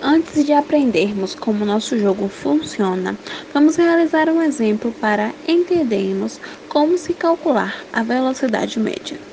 Antes de aprendermos como nosso jogo funciona, vamos realizar um exemplo para entendermos como se calcular a velocidade média.